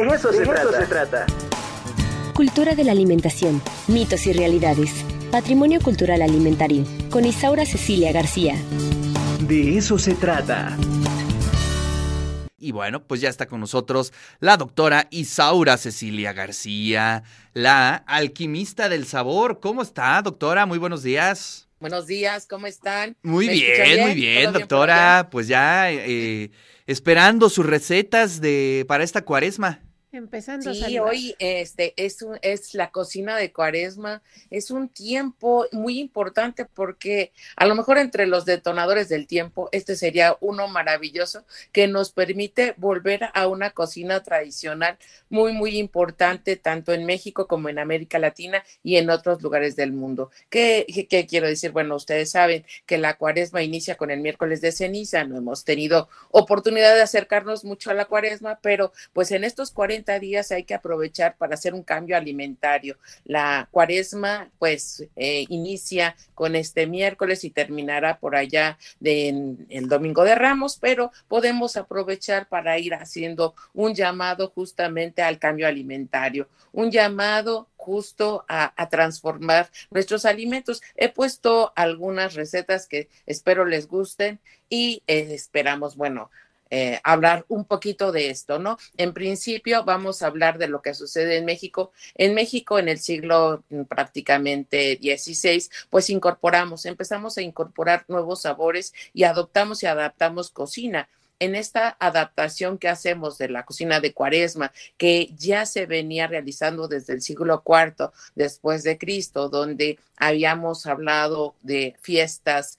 De eso, se, trata. se trata. Cultura de la alimentación, mitos y realidades. Patrimonio cultural alimentario, con Isaura Cecilia García. De eso se trata. Y bueno, pues ya está con nosotros la doctora Isaura Cecilia García, la alquimista del sabor. ¿Cómo está, doctora? Muy buenos días. Buenos días, ¿cómo están? Muy bien, muy bien, doctora. Pues ya eh, esperando sus recetas de para esta cuaresma. Empezando sí, hoy este es un, es la cocina de Cuaresma, es un tiempo muy importante porque a lo mejor entre los detonadores del tiempo este sería uno maravilloso que nos permite volver a una cocina tradicional muy muy importante tanto en México como en América Latina y en otros lugares del mundo. ¿Qué, qué quiero decir? Bueno, ustedes saben que la Cuaresma inicia con el miércoles de ceniza, no hemos tenido oportunidad de acercarnos mucho a la Cuaresma, pero pues en estos 40 días hay que aprovechar para hacer un cambio alimentario. La cuaresma, pues, eh, inicia con este miércoles y terminará por allá de, el domingo de Ramos, pero podemos aprovechar para ir haciendo un llamado justamente al cambio alimentario, un llamado justo a, transformar nuestros alimentos. He puesto algunas recetas que espero les gusten y eh, esperamos, bueno, eh, hablar un poquito de esto, ¿no? En principio vamos a hablar de lo que sucede en México. En México, en el siglo mm, prácticamente XVI, pues incorporamos, empezamos a incorporar nuevos sabores y adoptamos y adaptamos cocina en esta adaptación que hacemos de la cocina de Cuaresma, que ya se venía realizando desde el siglo IV después de Cristo, donde habíamos hablado de fiestas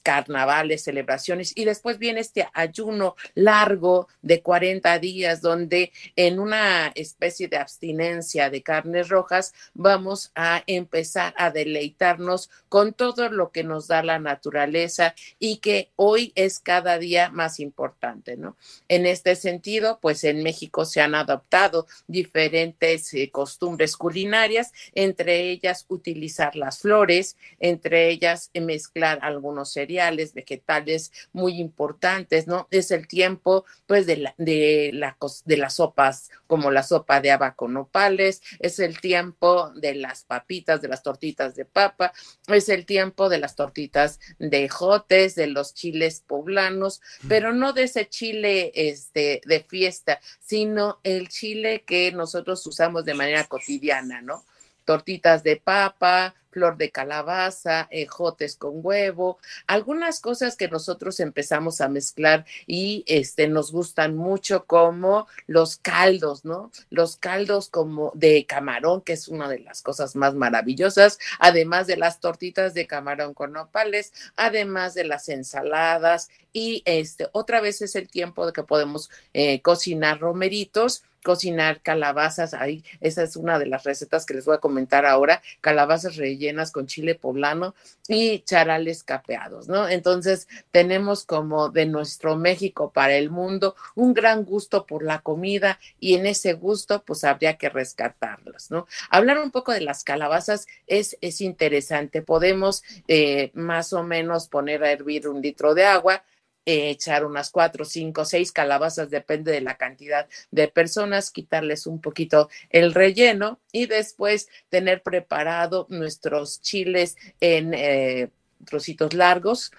carnavales, celebraciones, y después viene este ayuno largo de 40 días, donde en una especie de abstinencia de carnes rojas vamos a empezar a deleitarnos con todo lo que nos da la naturaleza y que hoy es cada día más importante, ¿no? En este sentido, pues en México se han adoptado diferentes eh, costumbres culinarias, entre ellas utilizar las flores, entre ellas mezclar algunos cereales, vegetales muy importantes, ¿no? Es el tiempo, pues, de, la, de, la, de las sopas, como la sopa de haba con nopales, es el tiempo de las papitas, de las tortitas de papa, es el tiempo de las tortitas de jotes, de los chiles poblanos, pero no de ese chile este, de fiesta, sino el chile que nosotros usamos de manera cotidiana, ¿no? Tortitas de papa, flor de calabaza, ejotes con huevo, algunas cosas que nosotros empezamos a mezclar y este nos gustan mucho como los caldos, ¿no? Los caldos como de camarón, que es una de las cosas más maravillosas, además de las tortitas de camarón con nopales, además de las ensaladas y este otra vez es el tiempo de que podemos eh, cocinar romeritos cocinar calabazas, ahí esa es una de las recetas que les voy a comentar ahora, calabazas rellenas con chile poblano y charales capeados, ¿no? Entonces tenemos como de nuestro México para el mundo un gran gusto por la comida y en ese gusto pues habría que rescatarlas, ¿no? Hablar un poco de las calabazas es, es interesante, podemos eh, más o menos poner a hervir un litro de agua, echar unas cuatro, cinco, seis calabazas, depende de la cantidad de personas, quitarles un poquito el relleno y después tener preparado nuestros chiles en eh, trocitos largos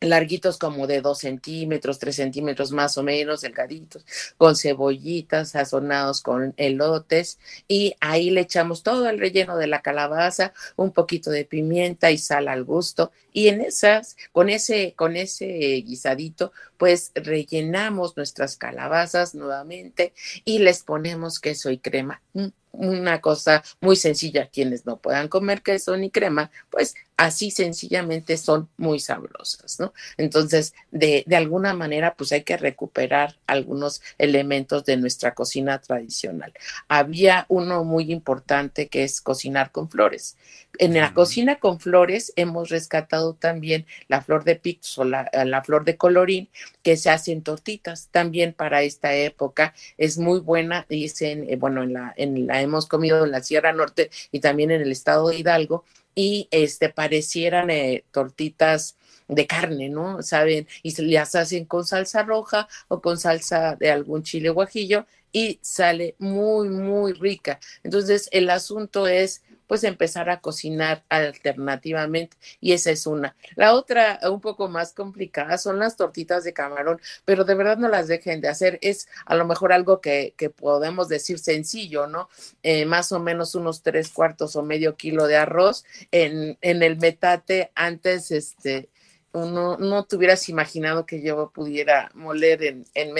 larguitos como de dos centímetros, tres centímetros más o menos, delgaditos, con cebollitas, sazonados con elotes, y ahí le echamos todo el relleno de la calabaza, un poquito de pimienta y sal al gusto, y en esas, con ese, con ese guisadito, pues rellenamos nuestras calabazas nuevamente y les ponemos queso y crema. Una cosa muy sencilla, quienes no puedan comer queso ni crema, pues así sencillamente son muy sabrosas, ¿no? Entonces, de, de, alguna manera, pues hay que recuperar algunos elementos de nuestra cocina tradicional. Había uno muy importante que es cocinar con flores. En la cocina con flores hemos rescatado también la flor de pictus o la, la flor de colorín que se hacen tortitas también para esta época. Es muy buena, dicen, eh, bueno, en la, en la hemos comido en la Sierra Norte y también en el estado de Hidalgo y este parecieran eh, tortitas de carne, ¿no? Saben, y se las hacen con salsa roja o con salsa de algún chile guajillo y sale muy, muy rica. Entonces, el asunto es pues empezar a cocinar alternativamente y esa es una. La otra, un poco más complicada, son las tortitas de camarón, pero de verdad no las dejen de hacer. Es a lo mejor algo que, que podemos decir sencillo, ¿no? Eh, más o menos unos tres cuartos o medio kilo de arroz en, en el metate antes, este, no, no te hubieras imaginado que yo pudiera moler en, en,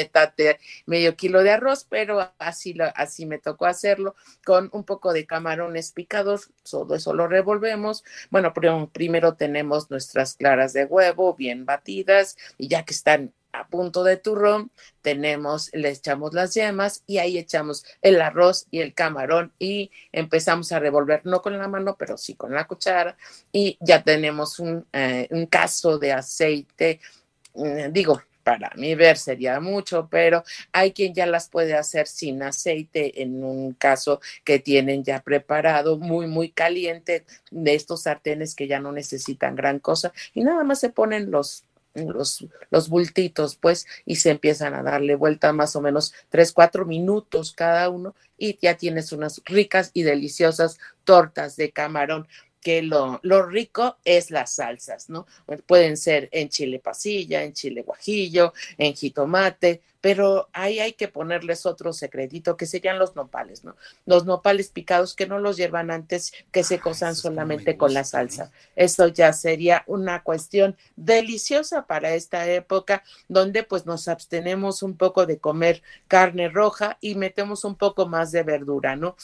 medio kilo de arroz, pero así, así me tocó hacerlo con un poco de camarones picados, todo eso lo revolvemos. Bueno, primero tenemos nuestras claras de huevo bien batidas y ya que están a punto de turrón, tenemos, le echamos las yemas y ahí echamos el arroz y el camarón y empezamos a revolver, no con la mano, pero sí con la cuchara y ya tenemos un, eh, un caso de aceite, mm, digo, para mí ver sería mucho, pero hay quien ya las puede hacer sin aceite en un caso que tienen ya preparado, muy, muy caliente, de estos sartenes que ya no necesitan gran cosa y nada más se ponen los los, los bultitos, pues, y se empiezan a darle vuelta más o menos tres, cuatro minutos cada uno y ya tienes unas ricas y deliciosas tortas de camarón que lo, lo, rico es las salsas, ¿no? Pueden ser en chile pasilla, en chile guajillo, en jitomate, pero ahí hay que ponerles otro secretito que serían los nopales, ¿no? Los nopales picados que no los llevan antes, que se cosan solamente con la salsa. Esto ya sería una cuestión deliciosa para esta época, donde pues nos abstenemos un poco de comer carne roja y metemos un poco más de verdura, ¿no?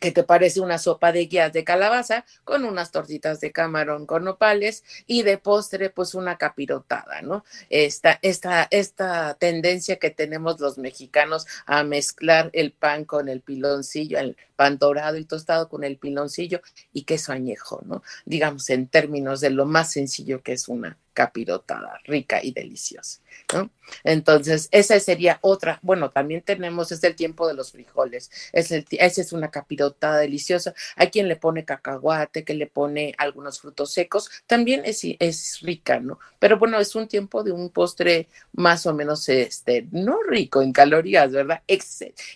Que te parece una sopa de guías de calabaza con unas tortitas de camarón con nopales y de postre pues una capirotada, ¿no? Esta, esta, esta tendencia que tenemos los mexicanos a mezclar el pan con el piloncillo, el pan dorado y tostado con el piloncillo y queso añejo, ¿no? Digamos en términos de lo más sencillo que es una capirotada rica y deliciosa. ¿no? Entonces, esa sería otra. Bueno, también tenemos, es el tiempo de los frijoles. Es el, esa es una capirotada deliciosa. Hay quien le pone cacahuate, que le pone algunos frutos secos. También es, es rica, ¿no? Pero bueno, es un tiempo de un postre más o menos, este, no rico en calorías, ¿verdad?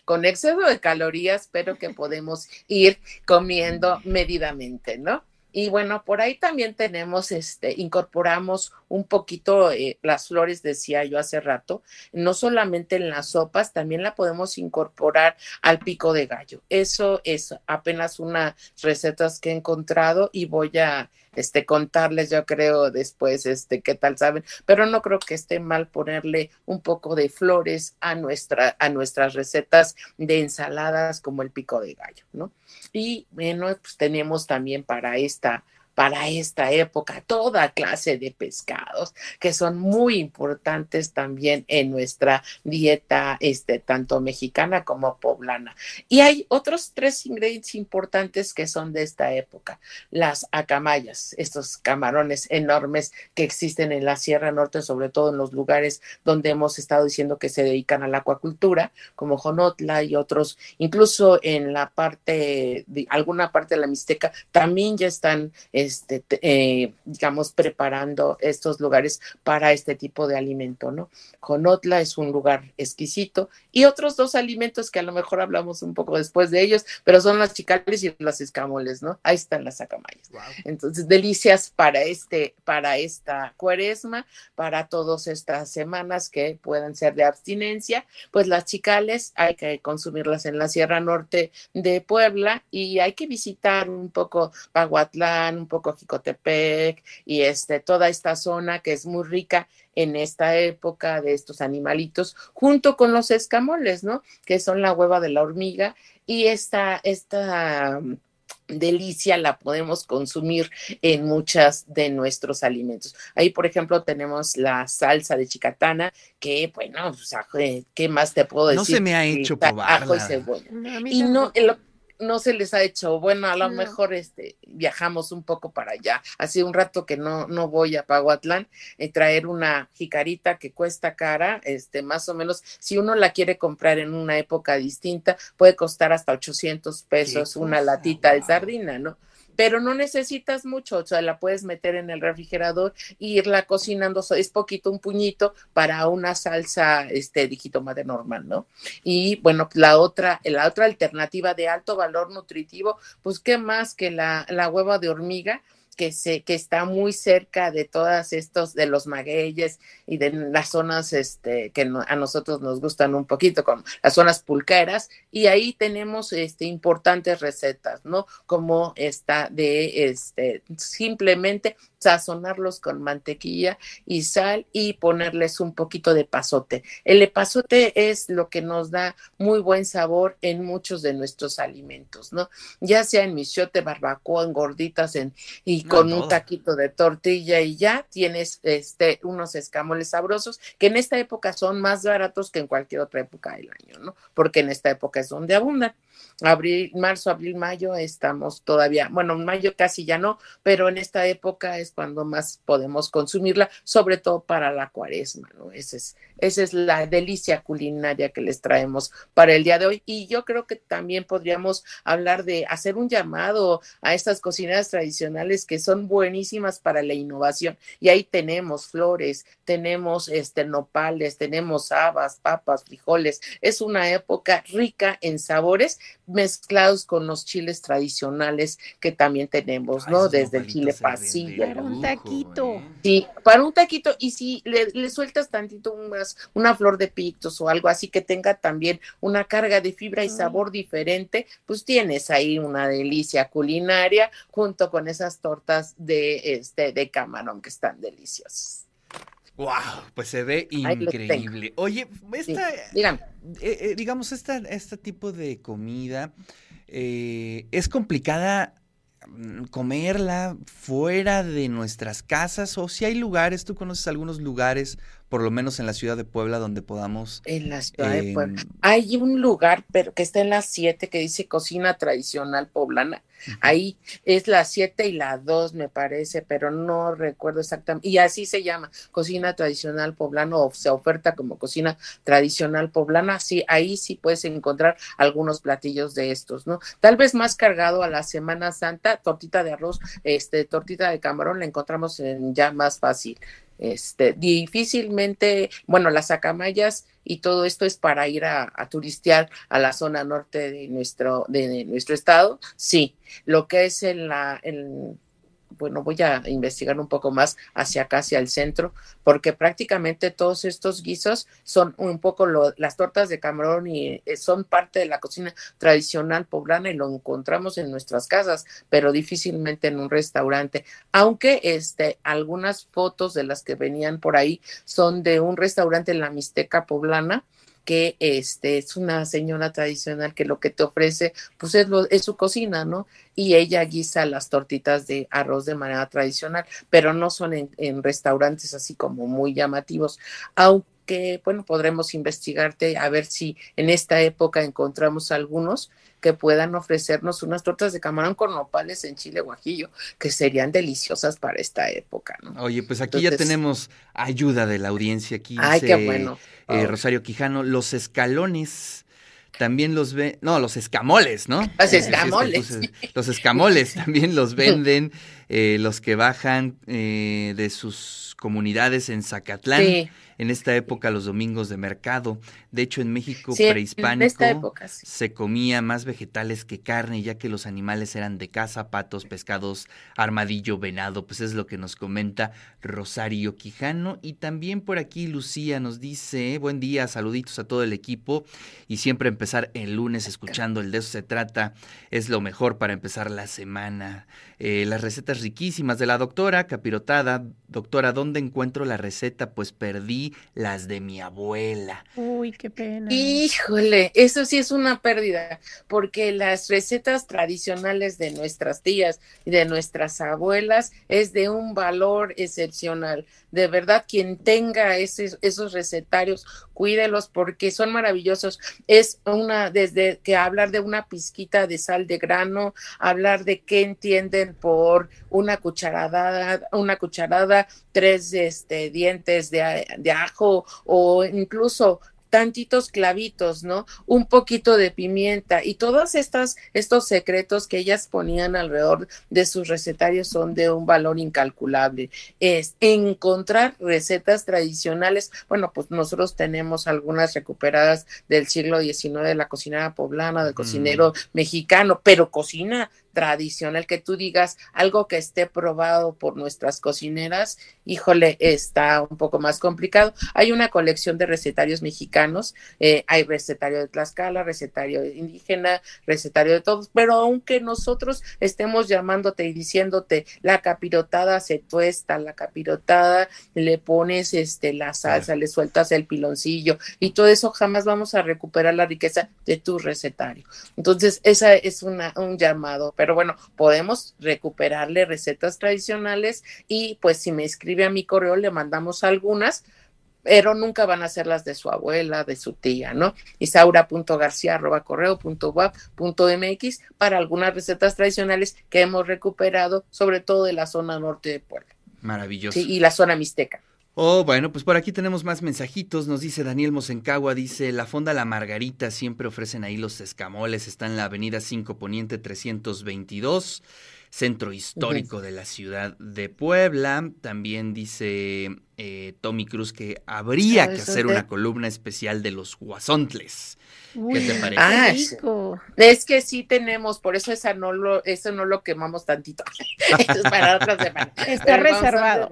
con exceso de calorías, pero que podemos ir comiendo medidamente, ¿no? Y bueno, por ahí también tenemos, este, incorporamos un poquito eh, las flores, decía yo hace rato, no solamente en las sopas, también la podemos incorporar al pico de gallo. Eso es apenas unas recetas que he encontrado y voy a este, contarles, yo creo, después, este, qué tal saben, pero no creo que esté mal ponerle un poco de flores a, nuestra, a nuestras recetas de ensaladas como el pico de gallo, ¿no? Y bueno, pues tenemos también para esta para esta época toda clase de pescados que son muy importantes también en nuestra dieta, este, tanto mexicana como poblana. Y hay otros tres ingredientes importantes que son de esta época. Las acamayas, estos camarones enormes que existen en la Sierra Norte, sobre todo en los lugares donde hemos estado diciendo que se dedican a la acuacultura, como Jonotla y otros, incluso en la parte, de alguna parte de la Mixteca, también ya están este, eh, digamos, preparando estos lugares para este tipo de alimento, ¿no? Conotla es un lugar exquisito y otros dos alimentos que a lo mejor hablamos un poco después de ellos, pero son las chicales y las escamoles, ¿no? Ahí están las acamayas. Entonces, delicias para este, para esta cuaresma, para todas estas semanas que puedan ser de abstinencia, pues las chicales hay que consumirlas en la Sierra Norte de Puebla y hay que visitar un poco Paguatlán, un poco Jicotepec y este, toda esta zona que es muy rica en esta época de estos animalitos, junto con los escamoles, ¿no? Que son la hueva de la hormiga y esta, esta mm, delicia la podemos consumir en muchas de nuestros alimentos. Ahí, por ejemplo, tenemos la salsa de chicatana, que, bueno, ¿qué más te puedo decir? No se me ha hecho probarla. Ajo y cebolla. y no, no se les ha hecho, bueno, a lo mejor este, viajamos un poco para allá. Hace un rato que no, no voy a Paguatlán, eh, traer una jicarita que cuesta cara, este, más o menos, si uno la quiere comprar en una época distinta, puede costar hasta 800 pesos una latita de sardina, ¿no? Pero no necesitas mucho, o sea, la puedes meter en el refrigerador e irla cocinando, es poquito un puñito para una salsa este de normal, ¿no? Y bueno, la otra, la otra alternativa de alto valor nutritivo, pues qué más que la, la hueva de hormiga, que, se, que está muy cerca de todas estos, de los magueyes y de las zonas este, que a nosotros nos gustan un poquito, como las zonas pulqueras, y ahí tenemos este, importantes recetas, ¿no? Como esta de este, simplemente sazonarlos con mantequilla y sal y ponerles un poquito de pasote. El pasote es lo que nos da muy buen sabor en muchos de nuestros alimentos, ¿no? Ya sea en michote, barbacoa, en gorditas en, y con un taquito de tortilla y ya tienes este, unos escamoles sabrosos que en esta época son más baratos que en cualquier otra época del año, ¿no? Porque en esta época es donde abundan abril, marzo, abril, mayo, estamos todavía, bueno, mayo casi ya no, pero en esta época es cuando más podemos consumirla, sobre todo para la cuaresma, ¿no? Esa es, esa es la delicia culinaria que les traemos para el día de hoy. Y yo creo que también podríamos hablar de hacer un llamado a estas cocinas tradicionales que son buenísimas para la innovación. Y ahí tenemos flores, tenemos este nopales, tenemos habas, papas, frijoles. Es una época rica en sabores mezclados con los chiles tradicionales que también tenemos, ¿no? Desde el chile pasilla. Para un taquito. ¿eh? Sí, para un taquito. Y si le, sueltas tantito más, una flor de pictos o algo así que tenga también una carga de fibra y sabor diferente, pues tienes ahí una delicia culinaria junto con esas tortas de, este, de camarón que están deliciosas. Wow, pues se ve increíble. Oye, esta, eh, eh, digamos, esta, este tipo de comida eh, es complicada mm, comerla fuera de nuestras casas o si hay lugares, tú conoces algunos lugares, por lo menos en la ciudad de Puebla, donde podamos... En la ciudad de Puebla. Em, hay un lugar, pero que está en las 7, que dice cocina tradicional poblana. Ahí es la 7 y la 2, me parece, pero no recuerdo exactamente. Y así se llama, cocina tradicional poblano, o se oferta como cocina tradicional poblana. Sí, ahí sí puedes encontrar algunos platillos de estos, ¿no? Tal vez más cargado a la Semana Santa, tortita de arroz, este, tortita de camarón, la encontramos en ya más fácil. Este, difícilmente, bueno, las acamayas y todo esto es para ir a, turistear a la zona norte de nuestro, de nuestro estado, sí. Lo que es en la, en, bueno, voy a investigar un poco más hacia acá, hacia el centro, porque prácticamente todos estos guisos son un poco las tortas de camarón y eh, son parte de la cocina tradicional poblana y lo encontramos en nuestras casas, pero difícilmente en un restaurante. Aunque este, algunas fotos de las que venían por ahí son de un restaurante en la Mixteca poblana, que este es una señora tradicional que lo que te ofrece pues es, lo, es su cocina, ¿no? Y ella guisa las tortitas de arroz de manera tradicional, pero no son en, en restaurantes así como muy llamativos, aunque bueno, podremos investigarte a ver si en esta época encontramos algunos que puedan ofrecernos unas tortas de camarón con nopales en chile guajillo, que serían deliciosas para esta época, ¿no? Oye, pues aquí ya tenemos ayuda de la audiencia aquí. Ay, qué bueno. Eh, Rosario Quijano, los escalones también los ven, no, los escamoles, ¿no? Los escamoles. los escamoles también los venden, eh, los que bajan eh, de sus comunidades en Zacatlán. Sí en esta época los domingos de mercado. De hecho, en México prehispánico se comía más vegetales que carne, ya que los animales eran de caza, patos, pescados, armadillo, venado. Pues es lo que nos comenta Rosario Quijano. Y también por aquí Lucía nos dice, buen día, saluditos a todo el equipo. Y siempre empezar el lunes escuchando el de eso se trata. Es lo mejor para empezar la semana. Eh, las recetas riquísimas de la doctora, capirotada. Doctora, ¿dónde encuentro la receta? Pues perdí las de mi abuela. Uy, qué pena. Híjole, eso sí es una pérdida, porque las recetas tradicionales de nuestras tías y de nuestras abuelas es de un valor excepcional. De verdad, quien tenga esos recetarios, cuídelos porque son maravillosos. Es una, desde que hablar de una pizquita de sal de grano, hablar de qué entienden por una cucharada, una cucharada, tres este, dientes de, de ajo o incluso tantitos clavitos, ¿no? Un poquito de pimienta y todos estas, estos secretos que ellas ponían alrededor de sus recetarios son de un valor incalculable. Es encontrar recetas tradicionales. Bueno, pues nosotros tenemos algunas recuperadas del siglo XIX de la cocinera poblana, del cocinero mexicano, pero cocina tradicional, que tú digas algo que esté probado por nuestras cocineras, híjole, está un poco más complicado. Hay una colección de recetarios mexicanos, eh, hay recetario de Tlaxcala, recetario indígena, recetario de todos, pero aunque nosotros estemos llamándote y diciéndote la capirotada se tuesta, la capirotada le pones este la salsa, le sueltas el piloncillo y todo eso jamás vamos a recuperar la riqueza de tu recetario. Entonces, esa es una, un llamado pero bueno, podemos recuperarle recetas tradicionales y pues si me escribe a mi correo le mandamos algunas, pero nunca van a ser las de su abuela, de su tía, ¿no? isaura.garcía.correo.wap.mx para algunas recetas tradicionales que hemos recuperado, sobre todo de la zona norte de Puebla. Maravilloso. y la zona mixteca. Oh, bueno, pues por aquí tenemos más mensajitos. Nos dice Daniel Mosencagua, dice, la Fonda La Margarita siempre ofrecen ahí los escamoles. Está en la avenida 5 Poniente 322, centro histórico de la ciudad de Puebla. También dice eh, Tommy Cruz que habría que hacer una columna especial de los guasontles. ¿Qué te parece? Ah, es que sí tenemos, por eso esa no lo, eso no lo quemamos tantito. es para otra semana. Está reservado.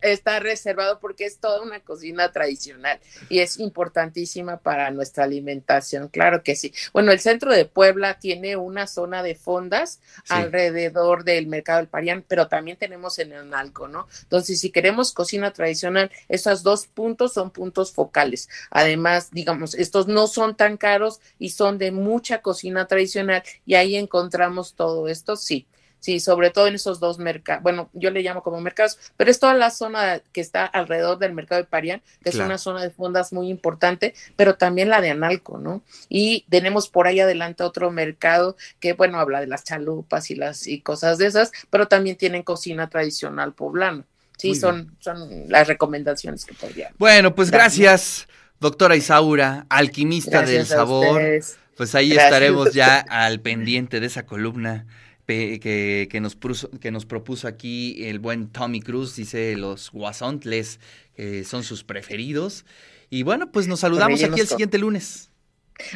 está reservado porque es toda una cocina tradicional y es importantísima para nuestra alimentación. Claro que sí. Bueno, el centro de Puebla tiene una zona de fondas alrededor del mercado del Parián, pero también tenemos en el Nalco, ¿no? Entonces, si queremos cocina tradicional, esos dos puntos son puntos focales. Además, digamos, estos no son tan caros y son de mucha cocina tradicional y ahí encontramos todo esto, sí. Sí, sobre todo en esos dos mercados, bueno, yo le llamo como mercados, pero es toda la zona que está alrededor del mercado de Parián, que es una zona de fondas muy importante, pero también la de Analco, ¿no? Y tenemos por ahí adelante otro mercado que, bueno, habla de las chalupas y las y cosas de esas, pero también tienen cocina tradicional poblana. Sí, son, son las recomendaciones que podría. Bueno, pues gracias. Doctora Isaura, alquimista del sabor. Pues ahí estaremos ya al pendiente de esa columna que, que, nos que nos propuso aquí el buen Tommy Cruz, dice los guasontles, que son sus preferidos. Y bueno, pues nos saludamos aquí el siguiente lunes.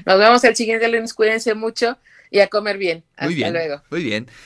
Nos vemos el siguiente lunes, cuídense mucho y a comer bien. Hasta muy bien, luego. Muy bien.